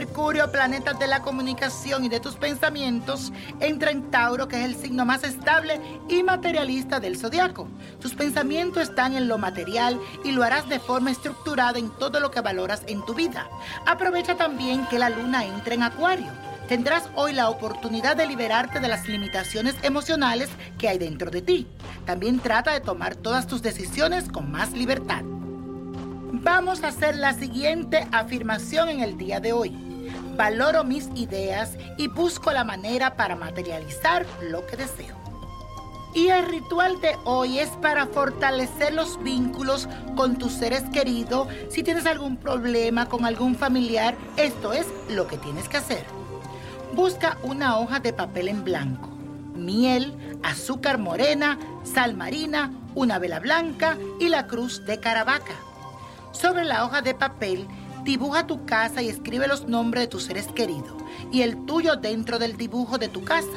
Mercurio, planetas de la comunicación y de tus pensamientos, entra en Tauro, que es el signo más estable y materialista del zodiaco. Tus pensamientos están en lo material y lo harás de forma estructurada en todo lo que valoras en tu vida. Aprovecha también que la luna entra en Acuario. Tendrás hoy la oportunidad de liberarte de las limitaciones emocionales que hay dentro de ti. También trata de tomar todas tus decisiones con más libertad. Vamos a hacer la siguiente afirmación en el día de hoy. Valoro mis ideas y busco la manera para materializar lo que deseo. Y el ritual de hoy es para fortalecer los vínculos con tus seres queridos. Si tienes algún problema con algún familiar, esto es lo que tienes que hacer. Busca una hoja de papel en blanco, miel, azúcar morena, sal marina, una vela blanca y la cruz de Caravaca. Sobre la hoja de papel, dibuja tu casa y escribe los nombres de tus seres queridos y el tuyo dentro del dibujo de tu casa.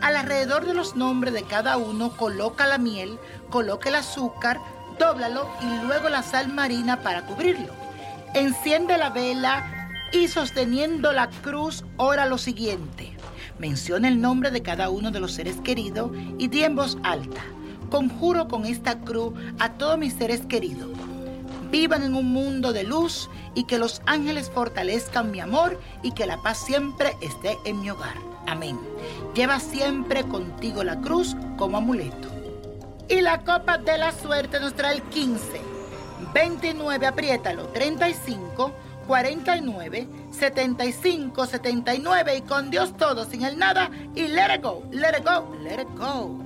Alrededor de los nombres de cada uno, coloca la miel, coloca el azúcar, dóblalo y luego la sal marina para cubrirlo. Enciende la vela y sosteniendo la cruz, ora lo siguiente. Menciona el nombre de cada uno de los seres queridos y di en voz alta. Conjuro con esta cruz a todos mis seres queridos vivan en un mundo de luz y que los ángeles fortalezcan mi amor y que la paz siempre esté en mi hogar. Amén. Lleva siempre contigo la cruz como amuleto. Y la copa de la suerte nos trae el 15, 29, apriétalo, 35, 49, 75, 79 y con Dios todo, sin el nada y let it go, let it go, let it go.